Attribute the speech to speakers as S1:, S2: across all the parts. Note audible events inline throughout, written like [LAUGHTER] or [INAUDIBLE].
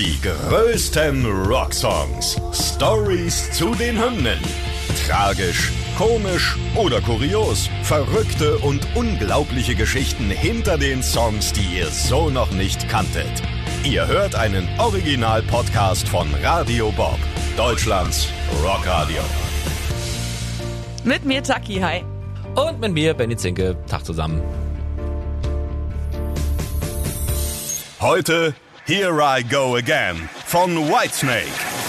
S1: Die größten Rocksongs. Stories zu den Hymnen. Tragisch, komisch oder kurios. Verrückte und unglaubliche Geschichten hinter den Songs, die ihr so noch nicht kanntet. Ihr hört einen Original-Podcast von Radio Bob, Deutschlands Rockradio.
S2: Mit mir Taki, hi.
S3: Und mit mir, Benny Zinke. Tag zusammen.
S1: Heute Here I Go Again von Whitesnake.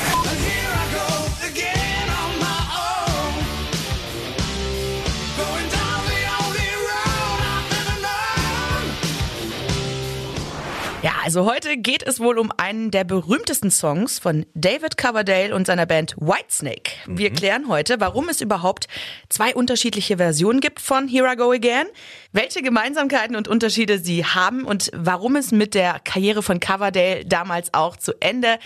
S2: Also heute geht es wohl um einen der berühmtesten Songs von David Coverdale und seiner Band Whitesnake. Wir klären heute, warum es überhaupt zwei unterschiedliche Versionen gibt von Here I Go Again, welche Gemeinsamkeiten und Unterschiede sie haben und warum es mit der Karriere von Coverdale damals auch zu Ende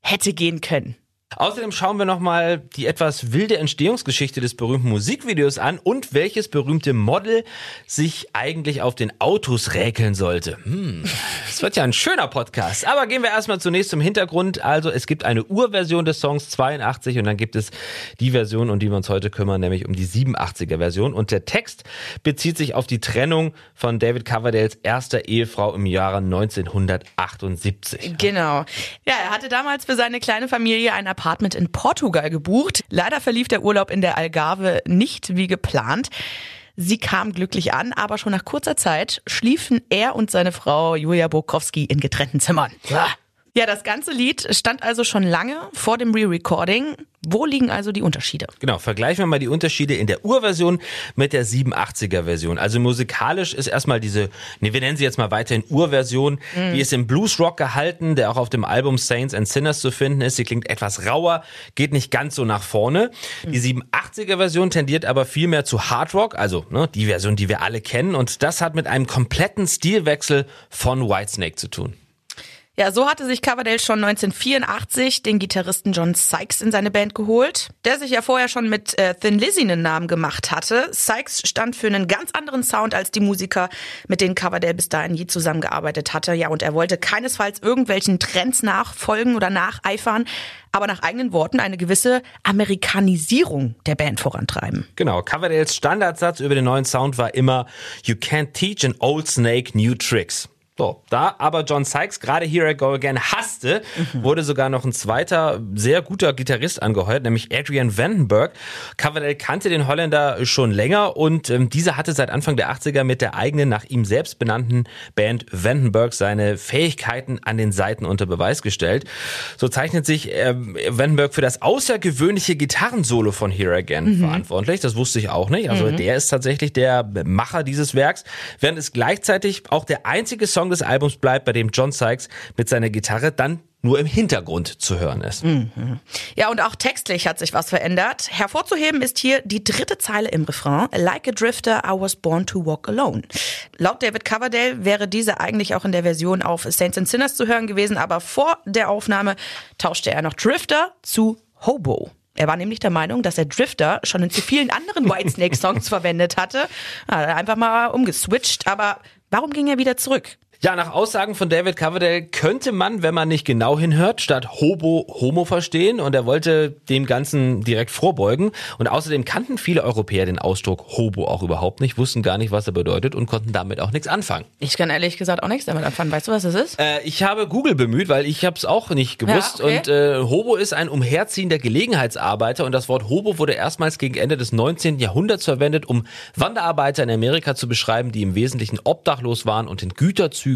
S2: hätte gehen können.
S3: Außerdem schauen wir nochmal die etwas wilde Entstehungsgeschichte des berühmten Musikvideos an und welches berühmte Model sich eigentlich auf den Autos räkeln sollte. Hm, das wird ja ein schöner Podcast. Aber gehen wir erstmal zunächst zum Hintergrund. Also es gibt eine Urversion des Songs 82 und dann gibt es die Version, um die wir uns heute kümmern, nämlich um die 87er Version. Und der Text bezieht sich auf die Trennung von David Coverdales erster Ehefrau im Jahre 1978.
S2: Genau. Ja, er hatte damals für seine kleine Familie ein Apartment in Portugal gebucht. Leider verlief der Urlaub in der Algarve nicht wie geplant. Sie kam glücklich an, aber schon nach kurzer Zeit schliefen er und seine Frau Julia Bokowski in getrennten Zimmern. Ja, das ganze Lied stand also schon lange vor dem Re-Recording. Wo liegen also die Unterschiede?
S3: Genau, vergleichen wir mal die Unterschiede in der Urversion mit der 87er Version. Also musikalisch ist erstmal diese, nee, wir nennen sie jetzt mal weiterhin Urversion, die ist im Bluesrock gehalten, der auch auf dem Album Saints and Sinners zu finden ist. Sie klingt etwas rauer, geht nicht ganz so nach vorne. Die 87er Version tendiert aber viel mehr zu Hardrock, also ne, die Version, die wir alle kennen. Und das hat mit einem kompletten Stilwechsel von Whitesnake zu tun.
S2: Ja, so hatte sich Coverdale schon 1984 den Gitarristen John Sykes in seine Band geholt, der sich ja vorher schon mit äh, Thin Lizzy einen Namen gemacht hatte. Sykes stand für einen ganz anderen Sound als die Musiker, mit denen Coverdale bis dahin je zusammengearbeitet hatte. Ja, und er wollte keinesfalls irgendwelchen Trends nachfolgen oder nacheifern, aber nach eigenen Worten eine gewisse Amerikanisierung der Band vorantreiben.
S3: Genau, Coverdales Standardsatz über den neuen Sound war immer You can't teach an old snake new tricks. So, da aber John Sykes gerade Here I Go Again hasste, wurde sogar noch ein zweiter sehr guter Gitarrist angeheuert, nämlich Adrian Vandenberg. Coverdale kannte den Holländer schon länger und ähm, dieser hatte seit Anfang der 80er mit der eigenen nach ihm selbst benannten Band Vandenberg seine Fähigkeiten an den Seiten unter Beweis gestellt. So zeichnet sich ähm, Vandenberg für das außergewöhnliche Gitarrensolo von Here Again verantwortlich. Das wusste ich auch nicht. Also der ist tatsächlich der Macher dieses Werks, während es gleichzeitig auch der einzige Song des Albums bleibt, bei dem John Sykes mit seiner Gitarre dann nur im Hintergrund zu hören ist.
S2: Ja, und auch textlich hat sich was verändert. Hervorzuheben ist hier die dritte Zeile im Refrain. Like a drifter, I was born to walk alone. Laut David Coverdale wäre diese eigentlich auch in der Version auf Saints and Sinners zu hören gewesen, aber vor der Aufnahme tauschte er noch Drifter zu Hobo. Er war nämlich der Meinung, dass er Drifter schon in zu vielen anderen [LAUGHS] Whitesnake-Songs verwendet hatte. Hat er einfach mal umgeswitcht, aber warum ging er wieder zurück?
S3: Ja, nach Aussagen von David Coverdale könnte man, wenn man nicht genau hinhört, statt Hobo Homo verstehen und er wollte dem Ganzen direkt vorbeugen. Und außerdem kannten viele Europäer den Ausdruck Hobo auch überhaupt nicht, wussten gar nicht, was er bedeutet und konnten damit auch nichts anfangen.
S2: Ich kann ehrlich gesagt auch nichts damit anfangen. Weißt du, was das ist?
S3: Äh, ich habe Google bemüht, weil ich habe es auch nicht gewusst.
S2: Ja, okay.
S3: Und äh, Hobo ist ein umherziehender Gelegenheitsarbeiter und das Wort Hobo wurde erstmals gegen Ende des 19. Jahrhunderts verwendet, um Wanderarbeiter in Amerika zu beschreiben, die im Wesentlichen obdachlos waren und in Güterzügen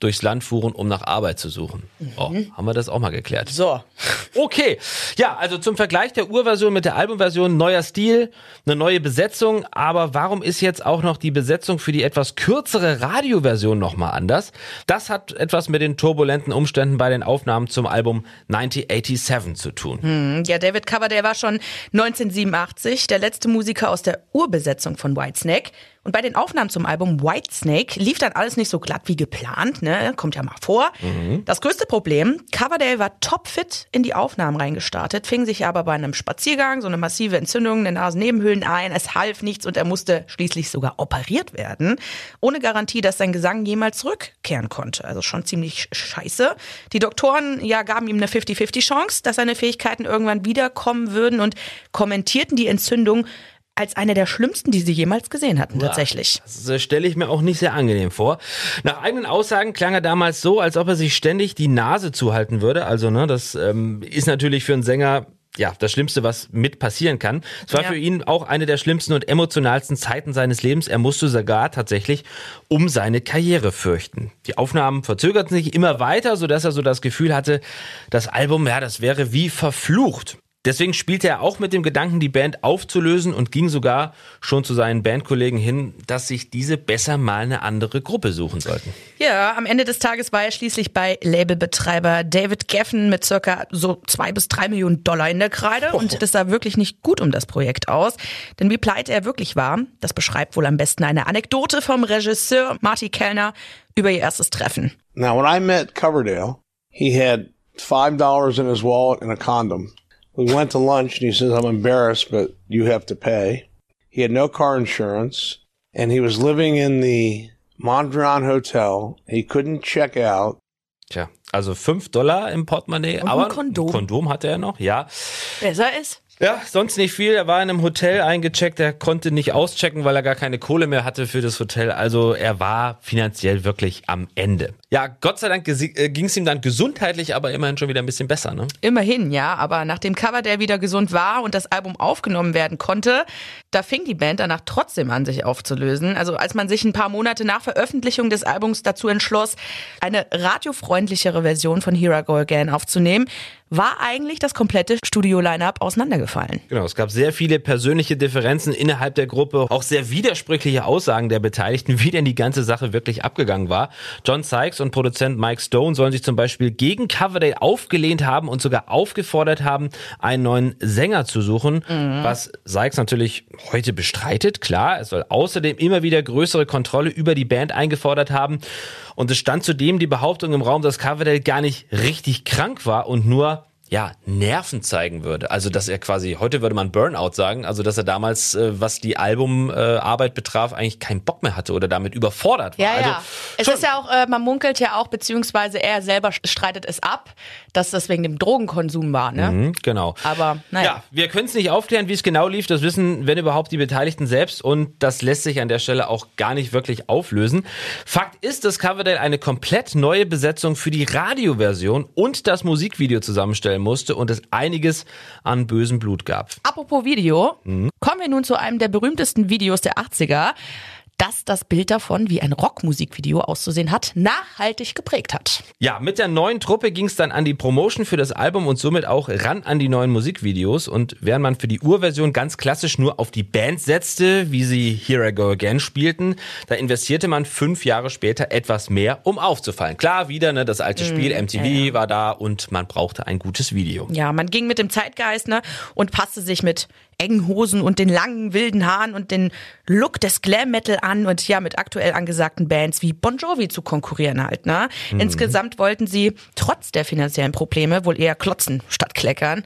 S3: durchs Land fuhren, um nach Arbeit zu suchen. Oh, haben wir das auch mal geklärt.
S2: So. [LAUGHS]
S3: Okay, ja, also zum Vergleich der Urversion mit der Albumversion, neuer Stil, eine neue Besetzung, aber warum ist jetzt auch noch die Besetzung für die etwas kürzere Radioversion nochmal anders? Das hat etwas mit den turbulenten Umständen bei den Aufnahmen zum Album 1987 zu tun.
S2: Ja, David Coverdale war schon 1987 der letzte Musiker aus der Urbesetzung von Whitesnake. Und bei den Aufnahmen zum Album Whitesnake lief dann alles nicht so glatt wie geplant, ne? Kommt ja mal vor. Mhm. Das größte Problem, Coverdale war topfit in die Aufnahmen reingestartet, fing sich aber bei einem Spaziergang so eine massive Entzündung in den Nasennebenhöhlen ein. Es half nichts und er musste schließlich sogar operiert werden. Ohne Garantie, dass sein Gesang jemals zurückkehren konnte. Also schon ziemlich scheiße. Die Doktoren ja gaben ihm eine 50-50 Chance, dass seine Fähigkeiten irgendwann wiederkommen würden und kommentierten die Entzündung als eine der schlimmsten, die sie jemals gesehen hatten, ja, tatsächlich.
S3: Das äh, stelle ich mir auch nicht sehr angenehm vor. Nach eigenen Aussagen klang er damals so, als ob er sich ständig die Nase zuhalten würde. Also, ne, das ähm, ist natürlich für einen Sänger ja, das Schlimmste, was mit passieren kann. Es war ja. für ihn auch eine der schlimmsten und emotionalsten Zeiten seines Lebens. Er musste sogar tatsächlich um seine Karriere fürchten. Die Aufnahmen verzögerten sich immer weiter, sodass er so das Gefühl hatte, das Album, ja, das wäre wie verflucht. Deswegen spielte er auch mit dem Gedanken, die Band aufzulösen und ging sogar schon zu seinen Bandkollegen hin, dass sich diese besser mal eine andere Gruppe suchen sollten.
S2: Ja, am Ende des Tages war er schließlich bei Labelbetreiber David Geffen mit circa so zwei bis drei Millionen Dollar in der Kreide oh. und das sah wirklich nicht gut um das Projekt aus. Denn wie pleite er wirklich war, das beschreibt wohl am besten eine Anekdote vom Regisseur Marty Kellner über ihr erstes Treffen.
S4: Now when I met Coverdale, he had five dollars in his wallet and a condom. We went to lunch and he says, I'm embarrassed, but you have to pay. He had no car insurance and he was living in the Mondrian Hotel. He couldn't check out.
S3: Tja, also fünf Dollar im Portemonnaie,
S2: und
S3: aber
S2: ein Kondom.
S3: ein Kondom hatte er noch, ja.
S2: Besser ist.
S3: Ja, sonst nicht viel. Er war in einem Hotel eingecheckt, er konnte nicht auschecken, weil er gar keine Kohle mehr hatte für das Hotel. Also er war finanziell wirklich am Ende. Ja, Gott sei Dank äh, ging es ihm dann gesundheitlich aber immerhin schon wieder ein bisschen besser, ne?
S2: Immerhin, ja. Aber nachdem Cover der wieder gesund war und das Album aufgenommen werden konnte, da fing die Band danach trotzdem an, sich aufzulösen. Also als man sich ein paar Monate nach Veröffentlichung des Albums dazu entschloss, eine radiofreundlichere Version von Here I Go Again aufzunehmen, war eigentlich das komplette Studio-Line-Up auseinandergefallen.
S3: Genau, es gab sehr viele persönliche Differenzen innerhalb der Gruppe, auch sehr widersprüchliche Aussagen der Beteiligten, [LAUGHS] wie denn die ganze Sache wirklich abgegangen war. John Sykes und Produzent Mike Stone sollen sich zum Beispiel gegen Coverdale aufgelehnt haben und sogar aufgefordert haben, einen neuen Sänger zu suchen, mhm. was Sykes natürlich heute bestreitet. Klar, es soll außerdem immer wieder größere Kontrolle über die Band eingefordert haben. Und es stand zudem die Behauptung im Raum, dass Coverdale gar nicht richtig krank war und nur ja, Nerven zeigen würde. Also, dass er quasi, heute würde man Burnout sagen, also, dass er damals, äh, was die Albumarbeit äh, betraf, eigentlich keinen Bock mehr hatte oder damit überfordert war.
S2: Ja,
S3: also,
S2: ja. Es ist ja auch, äh, man munkelt ja auch, beziehungsweise er selber streitet es ab, dass das wegen dem Drogenkonsum war, ne?
S3: Mhm, genau.
S2: Aber, naja.
S3: Ja, wir können es nicht aufklären, wie es genau lief. Das wissen, wenn überhaupt, die Beteiligten selbst und das lässt sich an der Stelle auch gar nicht wirklich auflösen. Fakt ist, dass Coverdale eine komplett neue Besetzung für die Radioversion und das Musikvideo zusammenstellen musste und es einiges an bösem Blut gab.
S2: Apropos Video, mhm. kommen wir nun zu einem der berühmtesten Videos der 80er das das Bild davon, wie ein Rockmusikvideo auszusehen hat, nachhaltig geprägt hat.
S3: Ja, mit der neuen Truppe ging es dann an die Promotion für das Album und somit auch ran an die neuen Musikvideos. Und während man für die Urversion ganz klassisch nur auf die Band setzte, wie sie Here I Go Again spielten, da investierte man fünf Jahre später etwas mehr, um aufzufallen. Klar, wieder ne, das alte Spiel, MTV ja, ja. war da und man brauchte ein gutes Video.
S2: Ja, man ging mit dem Zeitgeist ne, und passte sich mit engen Hosen und den langen wilden Haaren und den Look des Glam Metal an und ja mit aktuell angesagten Bands wie Bon Jovi zu konkurrieren halt. Ne? Mhm. Insgesamt wollten sie trotz der finanziellen Probleme wohl eher klotzen statt kleckern.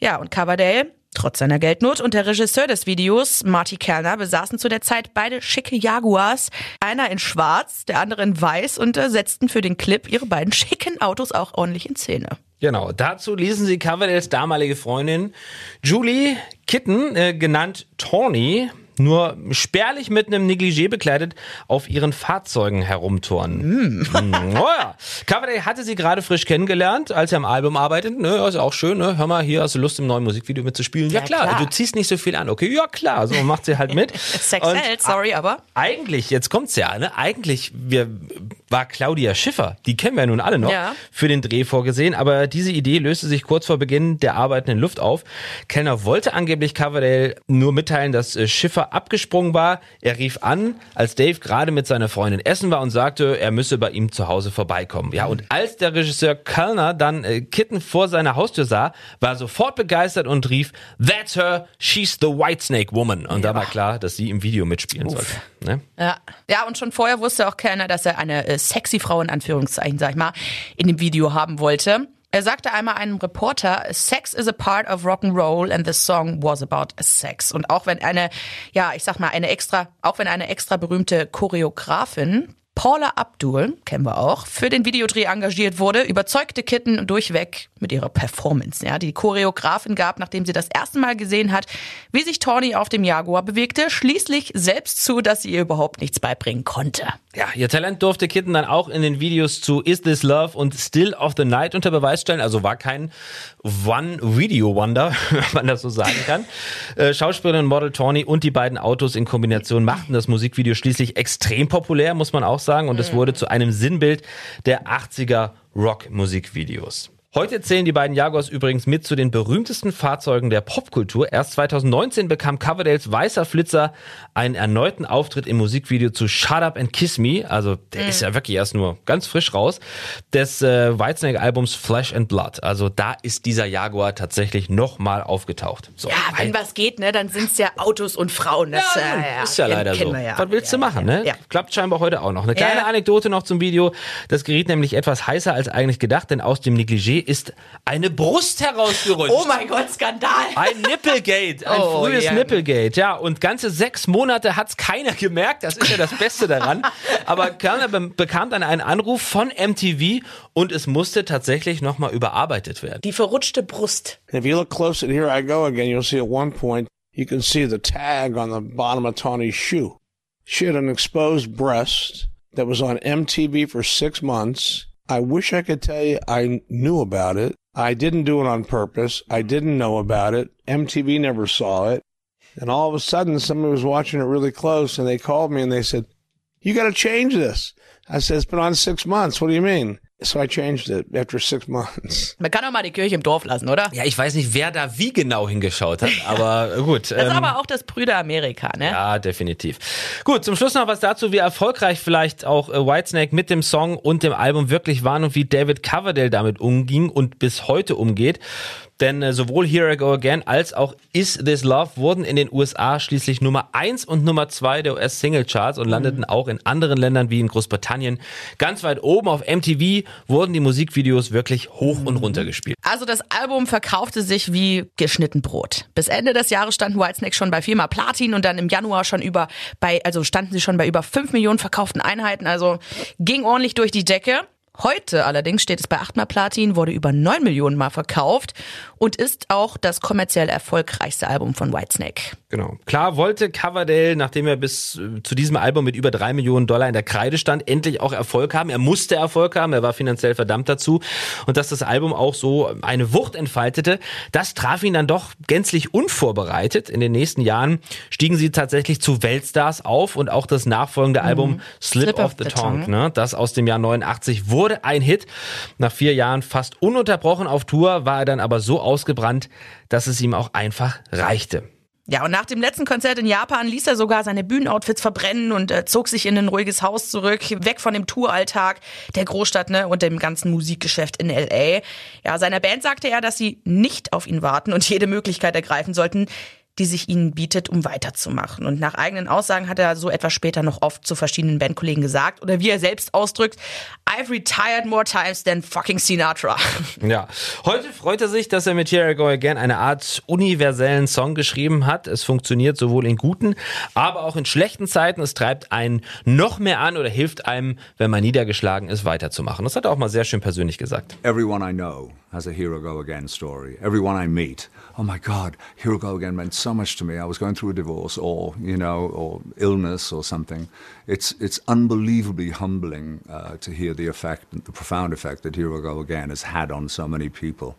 S2: Ja und Coverdale Trotz seiner Geldnot und der Regisseur des Videos, Marty Kellner, besaßen zu der Zeit beide schicke Jaguars. Einer in schwarz, der andere in weiß und äh, setzten für den Clip ihre beiden schicken Autos auch ordentlich in Szene.
S3: Genau, dazu ließen sie Coverdales damalige Freundin Julie Kitten, äh, genannt Tawny, nur spärlich mit einem Negligé bekleidet auf ihren Fahrzeugen herumturnen. Mm. mm. Oh ja. Coverdale hatte sie gerade frisch kennengelernt, als er am Album arbeitet. Ne, ist auch schön, ne? Hör mal, hier hast du Lust, im neuen Musikvideo mitzuspielen? Ja, ja klar. klar. du ziehst nicht so viel an. Okay, ja klar, so macht sie halt mit. [LAUGHS]
S2: Sex hält, sorry, aber.
S3: Eigentlich, jetzt kommt's ja, ne? Eigentlich wir, war Claudia Schiffer, die kennen wir ja nun alle noch, ja. für den Dreh vorgesehen, aber diese Idee löste sich kurz vor Beginn der Arbeiten in Luft auf. Kellner wollte angeblich Coverdale nur mitteilen, dass äh, Schiffer Abgesprungen war. Er rief an, als Dave gerade mit seiner Freundin essen war und sagte, er müsse bei ihm zu Hause vorbeikommen. Ja, und als der Regisseur Kellner dann äh, Kitten vor seiner Haustür sah, war er sofort begeistert und rief, That's her, she's the Whitesnake Woman. Und ja. da war klar, dass sie im Video mitspielen sollte. Ne?
S2: Ja. ja, und schon vorher wusste auch Kellner, dass er eine äh, sexy Frau in Anführungszeichen, sag ich mal, in dem Video haben wollte. Er sagte einmal einem Reporter, Sex is a part of rock and roll and the song was about sex. Und auch wenn eine, ja, ich sag mal, eine extra, auch wenn eine extra berühmte Choreografin Paula Abdul, kennen wir auch, für den Videodreh engagiert wurde, überzeugte Kitten durchweg mit ihrer Performance. Ja, die Choreografin gab, nachdem sie das erste Mal gesehen hat, wie sich Tawny auf dem Jaguar bewegte, schließlich selbst zu, dass sie ihr überhaupt nichts beibringen konnte.
S3: Ja, ihr Talent durfte Kitten dann auch in den Videos zu Is This Love und Still of the Night unter Beweis stellen. Also war kein One-Video-Wonder, [LAUGHS] wenn man das so sagen kann. Äh, Schauspielerin Model Tawny und die beiden Autos in Kombination machten das Musikvideo schließlich extrem populär, muss man auch sagen. Und es wurde zu einem Sinnbild der 80er Rock-Musikvideos. Heute zählen die beiden Jaguars übrigens mit zu den berühmtesten Fahrzeugen der Popkultur. Erst 2019 bekam Coverdales weißer Flitzer einen erneuten Auftritt im Musikvideo zu Shut Up and Kiss Me. Also der mhm. ist ja wirklich erst nur ganz frisch raus. Des äh, Whitesnake-Albums Flesh and Blood. Also da ist dieser Jaguar tatsächlich nochmal aufgetaucht.
S2: So, ja, wenn was geht, ne, dann sind es ja Autos und Frauen. Das
S3: ja, äh, ja, ist ja leider so. Ja. Was willst du machen? Ne? Klappt scheinbar heute auch noch. Eine kleine Anekdote noch zum Video. Das geriet nämlich etwas heißer als eigentlich gedacht, denn aus dem Negligé ist eine Brust herausgerutscht.
S2: Oh mein Gott, Skandal.
S3: Ein Nippelgate, ein [LAUGHS] oh, frühes yeah. Nippelgate. Ja, und ganze sechs Monate hat es keiner gemerkt. Das ist ja das Beste daran. [LAUGHS] Aber Kerner be bekam dann einen Anruf von MTV und es musste tatsächlich nochmal überarbeitet werden.
S2: Die verrutschte Brust.
S4: If you look close at here I go again, you'll see at one point, you can see the tag on the bottom of Tawny's shoe. She had an exposed breast that was on MTV for six months. I wish I could tell you I knew about it. I didn't do it on purpose. I didn't know about it. MTV never saw it. And all of a sudden, somebody was watching it really close and they called me and they said, You got to change this. I said, It's been on six months. What do you mean? So I changed it after six months. [LAUGHS]
S2: Man kann doch mal die Kirche im Dorf lassen, oder?
S3: Ja, ich weiß nicht, wer da wie genau hingeschaut hat, [LAUGHS] aber gut.
S2: Das ist ähm, aber auch das Brüder Amerika, ne?
S3: Ja, definitiv. Gut, zum Schluss noch was dazu, wie erfolgreich vielleicht auch äh, Whitesnake mit dem Song und dem Album wirklich waren und wie David Coverdale damit umging und bis heute umgeht. Denn äh, sowohl Here I Go Again als auch Is This Love wurden in den USA schließlich Nummer 1 und Nummer 2 der US-Single-Charts und mhm. landeten auch in anderen Ländern wie in Großbritannien ganz weit oben. Auf MTV wurden die Musikvideos wirklich hoch und runter gespielt.
S2: Also das Album verkaufte sich wie geschnitten Brot. Bis Ende des Jahres standen Whitesnake schon bei viermal Platin und dann im Januar schon über bei, also standen sie schon bei über 5 Millionen verkauften Einheiten. Also ging ordentlich durch die Decke. Heute allerdings steht es bei 8 mal Platin, wurde über 9 Millionen Mal verkauft und ist auch das kommerziell erfolgreichste Album von Whitesnake.
S3: Genau. Klar wollte Coverdale, nachdem er bis äh, zu diesem Album mit über 3 Millionen Dollar in der Kreide stand, endlich auch Erfolg haben. Er musste Erfolg haben, er war finanziell verdammt dazu. Und dass das Album auch so eine Wucht entfaltete, das traf ihn dann doch gänzlich unvorbereitet. In den nächsten Jahren stiegen sie tatsächlich zu Weltstars auf und auch das nachfolgende Album mhm. Slip, Slip, of the, the Tongue, tongue. Ne, das aus dem Jahr 89 wurde wurde ein Hit. Nach vier Jahren fast ununterbrochen auf Tour war er dann aber so ausgebrannt, dass es ihm auch einfach reichte.
S2: Ja, und nach dem letzten Konzert in Japan ließ er sogar seine Bühnenoutfits verbrennen und äh, zog sich in ein ruhiges Haus zurück, weg von dem Touralltag der Großstadt ne, und dem ganzen Musikgeschäft in LA. Ja, seiner Band sagte er, dass sie nicht auf ihn warten und jede Möglichkeit ergreifen sollten, die sich ihnen bietet, um weiterzumachen. Und nach eigenen Aussagen hat er so etwas später noch oft zu verschiedenen Bandkollegen gesagt oder wie er selbst ausdrückt, I've retired more times than fucking Sinatra. [LAUGHS]
S3: Ja, heute freut er sich, dass er mit Here I Go Again eine Art universellen Song geschrieben hat. Es funktioniert sowohl in guten, aber auch in schlechten Zeiten. Es treibt einen noch mehr an oder hilft einem, wenn man niedergeschlagen ist, weiterzumachen. Das hat er auch mal sehr schön persönlich gesagt.
S5: Everyone I know has a Here I Go Again story. Everyone I meet. Oh my God, Here I Go Again meant so much to me. I was going through a divorce or, you know, or illness or something. It's, it's unbelievably humbling uh, to hear the effect, the profound effect that Here I Go Again has had on so many people.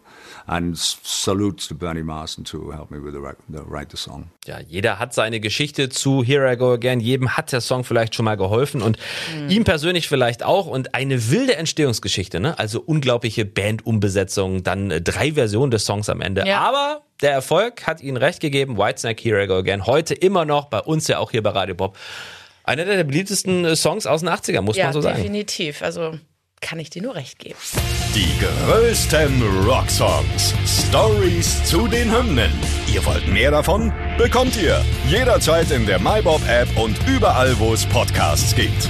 S5: And salutes to Bernie Marsden too, who helped me with the, the write the song.
S3: Ja, jeder hat seine Geschichte zu Here I Go Again. Jedem hat der Song vielleicht schon mal geholfen und mhm. ihm persönlich vielleicht auch. Und eine wilde Entstehungsgeschichte, ne? Also unglaubliche Bandumbesetzung Übersetzungen, dann äh, drei Versionen des Songs am Ende.
S2: Ja.
S3: Aber der Erfolg hat ihnen recht gegeben. Whitesnake, Here I Go Again. Heute immer noch bei uns ja auch hier bei Radio Bob. Einer der beliebtesten äh, Songs aus den 80ern, muss
S2: Ja,
S3: man so sagen.
S2: definitiv. Also kann ich dir nur recht geben.
S1: Die größten Rocksongs. Stories zu den Hymnen. Ihr wollt mehr davon? Bekommt ihr jederzeit in der MyBob-App und überall, wo es Podcasts gibt.